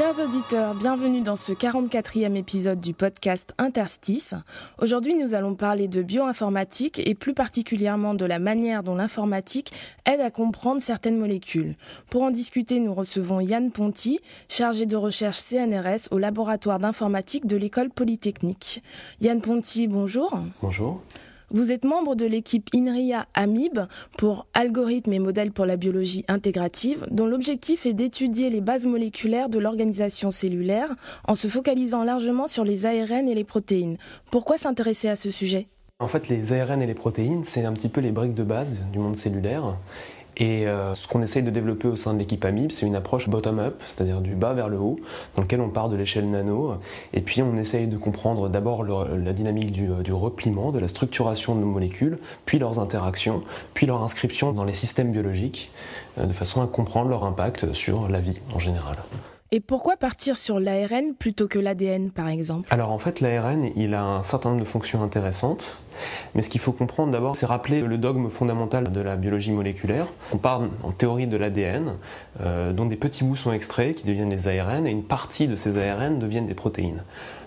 Chers auditeurs, bienvenue dans ce 44e épisode du podcast Interstice. Aujourd'hui, nous allons parler de bioinformatique et plus particulièrement de la manière dont l'informatique aide à comprendre certaines molécules. Pour en discuter, nous recevons Yann Ponty, chargé de recherche CNRS au laboratoire d'informatique de l'école polytechnique. Yann Ponty, bonjour. Bonjour. Vous êtes membre de l'équipe INRIA AMIB pour algorithmes et modèles pour la biologie intégrative, dont l'objectif est d'étudier les bases moléculaires de l'organisation cellulaire en se focalisant largement sur les ARN et les protéines. Pourquoi s'intéresser à ce sujet? En fait, les ARN et les protéines, c'est un petit peu les briques de base du monde cellulaire. Et euh, ce qu'on essaye de développer au sein de l'équipe AMIB, c'est une approche bottom-up, c'est-à-dire du bas vers le haut, dans lequel on part de l'échelle nano, et puis on essaye de comprendre d'abord la dynamique du, du repliement, de la structuration de nos molécules, puis leurs interactions, puis leur inscription dans les systèmes biologiques, euh, de façon à comprendre leur impact sur la vie en général. Et pourquoi partir sur l'ARN plutôt que l'ADN, par exemple? Alors en fait, l'ARN, il a un certain nombre de fonctions intéressantes, mais ce qu'il faut comprendre d'abord, c'est rappeler le dogme fondamental de la biologie moléculaire. On parle en théorie de l'ADN, euh, dont des petits bouts sont extraits, qui deviennent des ARN, et une partie de ces ARN deviennent des protéines.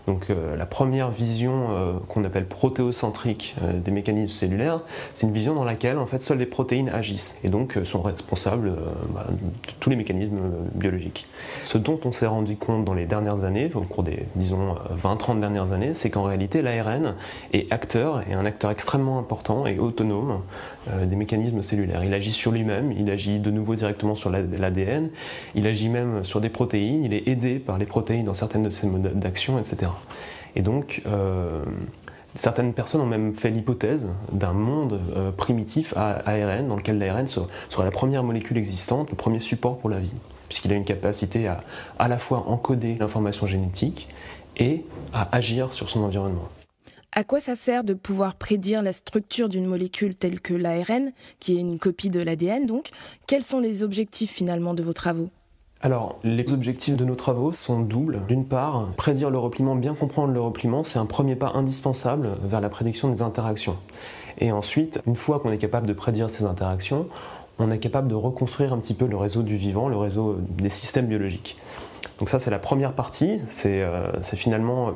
Donc euh, la première vision euh, qu'on appelle protéocentrique des mécanismes cellulaires, c'est une vision dans laquelle en fait seules les protéines agissent et donc sont responsables bah, de tous les mécanismes biologiques. Ce dont on s'est rendu compte dans les dernières années, au cours des disons 20-30 dernières années, c'est qu'en réalité l'ARN est acteur et un acteur extrêmement important et autonome euh, des mécanismes cellulaires. Il agit sur lui-même, il agit de nouveau directement sur l'ADN, il agit même sur des protéines, il est aidé par les protéines dans certaines de ses modes d'action, etc. Et donc, euh, certaines personnes ont même fait l'hypothèse d'un monde euh, primitif à ARN, dans lequel l'ARN ser- serait la première molécule existante, le premier support pour la vie, puisqu'il a une capacité à à la fois encoder l'information génétique et à agir sur son environnement. À quoi ça sert de pouvoir prédire la structure d'une molécule telle que l'ARN, qui est une copie de l'ADN donc? Quels sont les objectifs finalement de vos travaux? Alors, les objectifs de nos travaux sont doubles. D'une part, prédire le repliement, bien comprendre le repliement, c'est un premier pas indispensable vers la prédiction des interactions. Et ensuite, une fois qu'on est capable de prédire ces interactions, on est capable de reconstruire un petit peu le réseau du vivant, le réseau des systèmes biologiques. Donc ça, c'est la première partie, c'est euh, finalement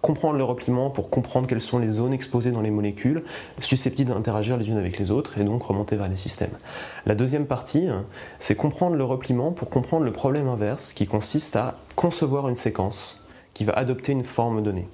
comprendre le repliement pour comprendre quelles sont les zones exposées dans les molécules, susceptibles d'interagir les unes avec les autres et donc remonter vers les systèmes. La deuxième partie, c'est comprendre le repliement pour comprendre le problème inverse qui consiste à concevoir une séquence qui va adopter une forme donnée.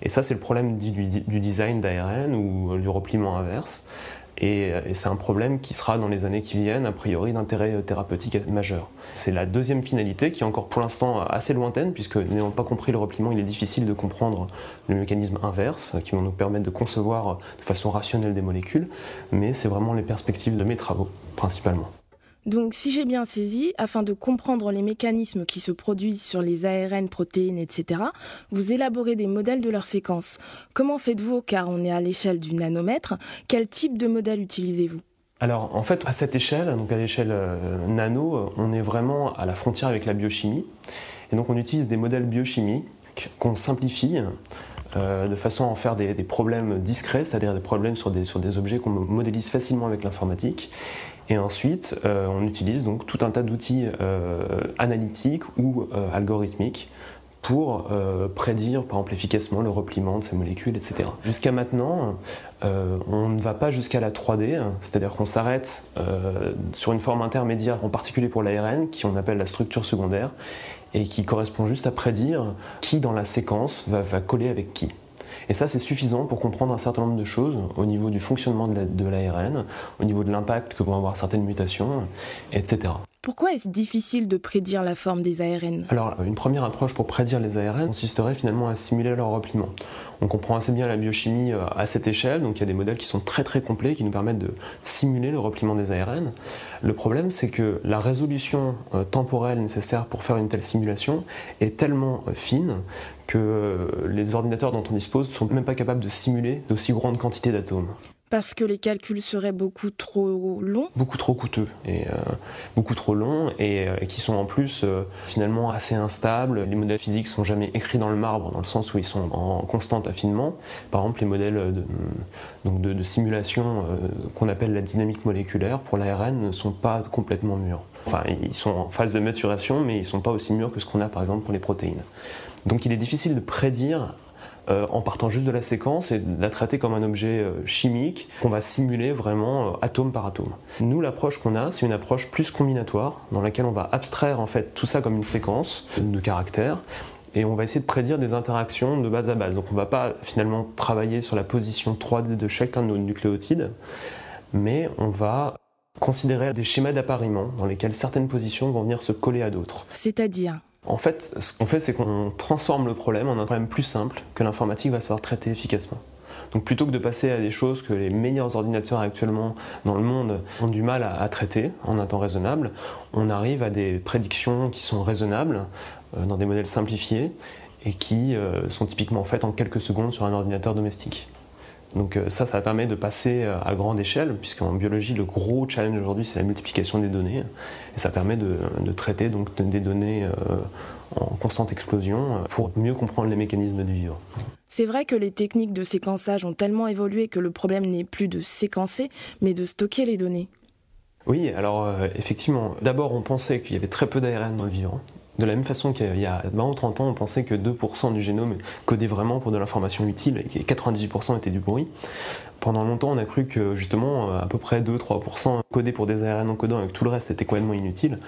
Et ça, c'est le problème du design d'ARN ou du repliement inverse. Et, et c'est un problème qui sera dans les années qui viennent, a priori, d'intérêt thérapeutique majeur. C'est la deuxième finalité qui est encore pour l'instant assez lointaine, puisque n'ayant pas compris le repliement, il est difficile de comprendre le mécanisme inverse, qui vont nous permettre de concevoir de façon rationnelle des molécules. Mais c'est vraiment les perspectives de mes travaux, principalement. Donc, si j'ai bien saisi, afin de comprendre les mécanismes qui se produisent sur les ARN, protéines, etc., vous élaborez des modèles de leurs séquences. Comment faites-vous, car on est à l'échelle du nanomètre, quel type de modèle utilisez-vous? Alors, en fait, à cette échelle, donc à l'échelle euh, nano, on est vraiment à la frontière avec la biochimie. Et donc, on utilise des modèles biochimiques qu'on simplifie euh, de façon à en faire des, des problèmes discrets, c'est-à-dire des problèmes sur des, sur des objets qu'on modélise facilement avec l'informatique. Et ensuite, euh, on utilise donc tout un tas d'outils euh, analytiques ou euh, algorithmiques pour prédire, par exemple, efficacement le repliement de ces molécules, etc. Jusqu'à maintenant, on ne va pas jusqu'à la 3D, hein, c'est-à-dire qu'on s'arrête sur une forme intermédiaire, en particulier pour l'ARN, qui on appelle la structure secondaire, et qui correspond juste à prédire qui dans la séquence va coller avec qui. Et ça, c'est suffisant pour comprendre un certain nombre de choses au niveau du fonctionnement de l'ARN, au niveau de l'impact que vont avoir certaines mutations, etc. Pourquoi est-ce difficile de prédire la forme des ARN Alors, une première approche pour prédire les ARN consisterait finalement à simuler leur repliement. On comprend assez bien la biochimie euh, à cette échelle, donc il y a des modèles qui sont très très complets qui nous permettent de simuler le repliement des ARN. Le problème, c'est que la résolution euh, temporelle nécessaire pour faire une telle simulation est tellement euh, fine que les ordinateurs dont on dispose ne sont même pas capables de simuler d'aussi grandes quantités d'atomes. Parce que les calculs seraient beaucoup trop longs Beaucoup trop coûteux et euh, beaucoup trop longs et, euh, qui sont en plus euh, finalement assez instables. Les modèles physiques sont jamais écrits dans le marbre dans le sens où ils sont en constant affinement. Par exemple, les modèles donc de simulation qu'on appelle la dynamique moléculaire pour l'ARN ne sont pas complètement mûrs. Enfin, ils sont en phase de maturation, mais ils ne sont pas aussi mûrs que ce qu'on a par exemple pour les protéines. Donc il est difficile de prédire euh, en partant juste de la séquence et de la traiter comme un objet euh, chimique qu'on va simuler vraiment euh, atome par atome. Nous, l'approche qu'on a, c'est une approche plus combinatoire, dans laquelle on va abstraire en fait tout ça comme une séquence de caractères et on va essayer de prédire des interactions de base à base. Donc on ne va pas finalement travailler sur la position 3D de chacun de nos nucléotides, mais on va considérer des schémas d'appariement dans lesquels certaines positions vont venir se coller à d'autres. C'est-à-dire? En fait, ce qu'on fait, c'est qu'on transforme le problème en un problème plus simple que l'informatique va savoir traiter efficacement. Donc plutôt que de passer à des choses que les meilleurs ordinateurs actuellement dans le monde ont du mal à, traiter en un temps raisonnable, on arrive à des prédictions qui sont raisonnables euh, dans des modèles simplifiés et qui euh, sont typiquement faites en quelques secondes sur un ordinateur domestique. Donc euh, ça, ça permet de passer euh, à grande échelle, puisqu'en biologie, le gros challenge aujourd'hui, c'est la multiplication des données. Et ça permet de, traiter donc, des données euh, en constante explosion pour mieux comprendre les mécanismes du vivre. C'est vrai que les techniques de séquençage ont tellement évolué que le problème n'est plus de séquencer, mais de stocker les données. Oui, alors effectivement, d'abord on pensait qu'il y avait très peu d'ARN dans le vivant, de la même façon qu'il y a 20 ou 30 ans, on pensait que 2% du génome codait vraiment pour de l'information utile et que 98% était du bruit. Pendant longtemps, on a cru que justement à peu près 2-3% codés pour des ARN encodants et que tout le reste était complètement inutile.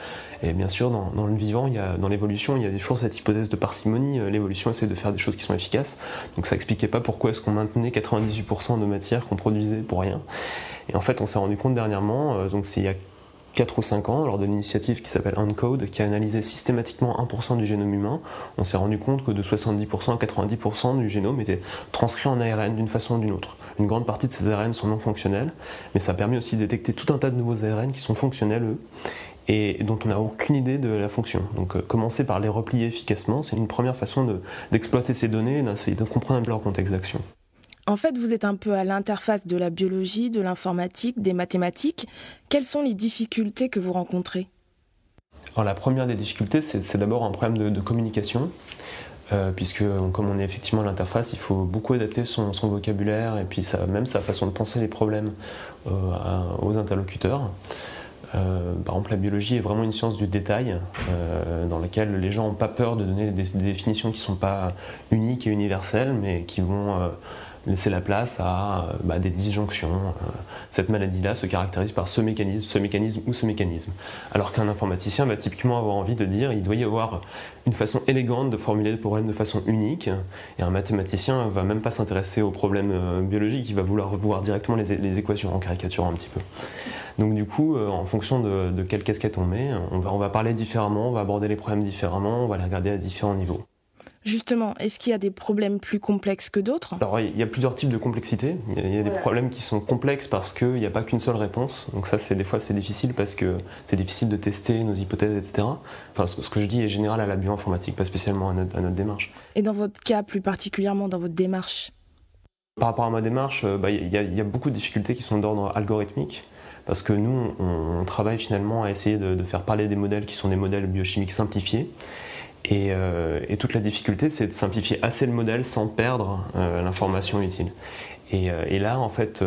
Et bien sûr, dans, le vivant, il dans l'évolution, il y a toujours cette hypothèse de parcimonie. L'évolution essaie de faire des choses qui sont efficaces. Donc ça expliquait pas pourquoi est-ce qu'on maintenait 98% de matière qu'on produisait pour rien. Et en fait, on s'est rendu compte dernièrement, euh, donc c'est y a 4 ou 5 ans, lors de l'initiative qui s'appelle Uncode, qui a analysé systématiquement 1% du génome humain, on s'est rendu compte que de 70% à 90% du génome était transcrit en ARN d'une façon ou d'une autre. Une grande partie de ces ARN sont non fonctionnels, mais ça a permis aussi de détecter tout un tas de nouveaux ARN qui sont fonctionnels, eux, et dont on n'a aucune idée de la fonction. Donc euh, commencer par les replier efficacement, c'est une première façon d'exploiter ces données et d'essayer de comprendre un peu leur contexte d'action. En fait, vous êtes un peu à l'interface de la biologie, de l'informatique, des mathématiques. Quelles sont les difficultés que vous rencontrez? Alors la première des difficultés, c'est d'abord un problème de, communication. Euh, puisque comme on est effectivement à l'interface, il faut beaucoup adapter son, vocabulaire et puis même sa façon de penser les problèmes euh, aux interlocuteurs. Euh, par exemple, la biologie est vraiment une science du détail, dans laquelle les gens n'ont pas peur de donner des, des définitions qui ne sont pas uniques et universelles, mais qui vont laisser la place à euh, bah, des disjonctions. Euh, cette maladie-là se caractérise par ce mécanisme, ce mécanisme ou ce mécanisme. Alors qu'un informaticien va typiquement avoir envie de dire il doit y avoir une façon élégante de formuler le problème de façon unique. Et un mathématicien va même pas s'intéresser aux problèmes euh, biologiques, il va vouloir voir directement les, équations en caricaturant un petit peu. Donc du coup, en fonction de, quelle casquette on met, on va parler différemment, on va aborder les problèmes différemment, on va les regarder à différents niveaux. Justement, est-ce qu'il y a des problèmes plus complexes que d'autres? Alors, il y a plusieurs types de complexité. Il y a, des problèmes qui sont complexes parce qu'il n'y a pas qu'une seule réponse. Donc ça, c'est des fois, c'est difficile parce que c'est difficile de tester nos hypothèses, etc. Enfin, ce que je dis est général à la bioinformatique, pas spécialement à notre, démarche. Et dans votre cas, plus particulièrement dans votre démarche? Par rapport à ma démarche, euh, bah, il y, a beaucoup de difficultés qui sont d'ordre algorithmique parce que nous, on, travaille finalement à essayer de, de, faire parler des modèles qui sont des modèles biochimiques simplifiés. Euh, et, toute la difficulté, c'est de simplifier assez le modèle sans perdre euh, l'information utile. Euh, et, là, en fait,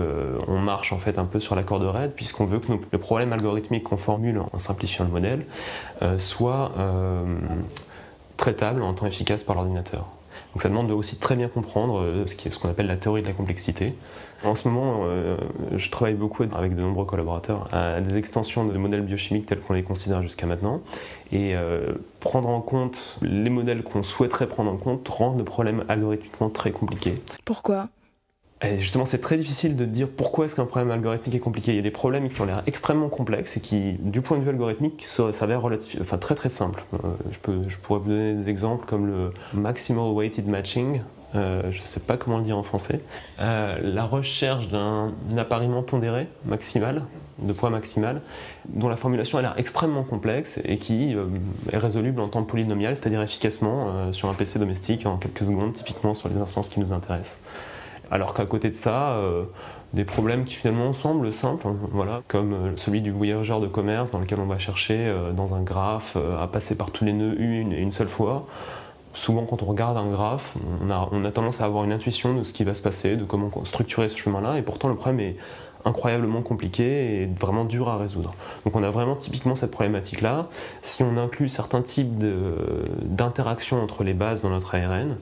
on marche en fait un peu sur la corde raide, puisqu'on veut que le problème algorithmique qu'on formule en simplifiant le modèle soit traitable en temps efficace par l'ordinateur. Donc ça demande de aussi très bien comprendre euh, ce qu'on appelle la théorie de la complexité. En ce moment, euh, je travaille beaucoup avec de nombreux collaborateurs à des extensions de modèles biochimiques tels qu'on les considère jusqu'à maintenant. Et euh, prendre en compte les modèles qu'on souhaiterait prendre en compte rend le problème algorithmiquement très compliqué. Pourquoi? Justement, c'est très difficile de dire pourquoi est-ce qu'un problème algorithmique est compliqué. Il y a des problèmes qui ont l'air extrêmement complexes et qui, du point de vue algorithmique, s'avèrent enfin, très très simples. Euh, je, peux, je pourrais vous donner des exemples comme le Maximal Weighted Matching. Euh, je ne sais pas comment le dire en français. Euh, la recherche d'un appariement pondéré maximal, de poids maximal, dont la formulation a l'air extrêmement complexe et qui est résoluble en temps polynomial, c'est-à-dire efficacement sur un PC domestique en quelques secondes, typiquement sur les instances qui nous intéressent. Alors qu'à côté de ça, des problèmes qui finalement semblent simples, hein, voilà, comme celui du voyageur de commerce dans lequel on va chercher dans un graphe à passer par tous les nœuds une et une seule fois souvent quand on regarde un graphe, on a, tendance à avoir une intuition de ce qui va se passer, de comment structurer ce chemin-là, et pourtant le problème est incroyablement compliqué et vraiment dur à résoudre. Donc on a vraiment typiquement cette problématique-là. Si on inclut certains types d'interactions entre les bases dans notre ARN,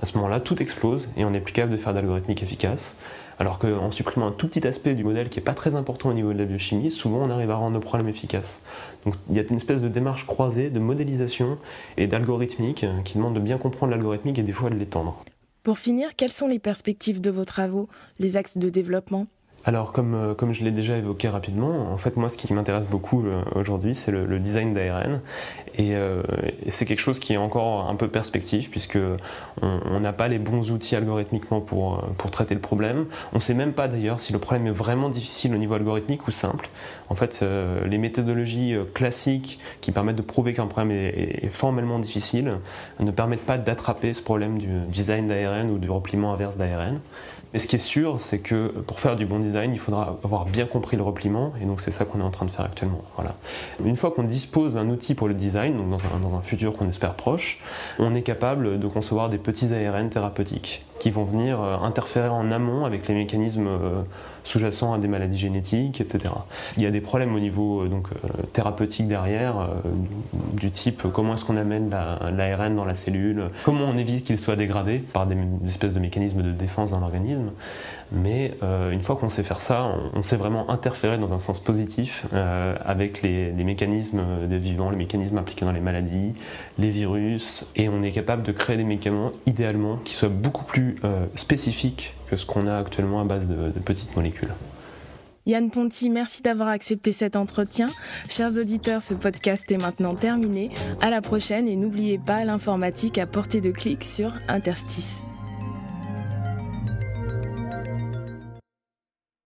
à ce moment-là, tout explose et on est plus capable de faire d'algorithmiques efficaces. Alors qu'en supprimant un tout petit aspect du modèle qui n'est pas très important au niveau de la biochimie, souvent on arrive à rendre nos problèmes efficaces. Donc il y a une espèce de démarche croisée de modélisation et d'algorithmique euh, qui demande de bien comprendre l'algorithmique et des fois de l'étendre. Pour finir, quelles sont les perspectives de vos travaux, les axes de développement? Alors, comme, euh, comme je l'ai déjà évoqué rapidement, en fait, moi, ce qui m'intéresse beaucoup euh, aujourd'hui, c'est le, design d'ARN. Euh, et, c'est quelque chose qui est encore un peu perspective, puisque on n'a pas les bons outils algorithmiquement pour, traiter le problème. On ne sait même pas d'ailleurs si le problème est vraiment difficile au niveau algorithmique ou simple. En fait, les méthodologies classiques qui permettent de prouver qu'un problème est, est, formellement difficile ne permettent pas d'attraper ce problème du design d'ARN ou du repliement inverse d'ARN. Mais ce qui est sûr, c'est que pour faire du bon design, il faudra avoir bien compris le repliement, et donc c'est ça qu'on est en train de faire actuellement. Une fois qu'on dispose d'un outil pour le design, donc dans un, futur qu'on espère proche, on est capable de concevoir des petits ARN thérapeutiques qui vont venir euh, interférer en amont avec les mécanismes euh, sous-jacents à des maladies génétiques, etc. Il y a des problèmes au niveau euh, donc, thérapeutique derrière, du type comment est-ce qu'on amène l'ARN dans la cellule, comment on évite qu'il soit dégradé par des, espèces de mécanismes de défense dans l'organisme. Mais une fois qu'on sait faire ça, on, sait vraiment interférer dans un sens positif avec les, mécanismes des vivants, les mécanismes impliqués dans les maladies, les virus, et on est capable de créer des médicaments idéalement qui soient beaucoup plus euh, spécifique que ce qu'on a actuellement à base de, de petites molécules. Yann Ponty, merci d'avoir accepté cet entretien. Chers auditeurs, ce podcast est maintenant terminé. À la prochaine et n'oubliez pas l'informatique à portée de clic sur Interstice.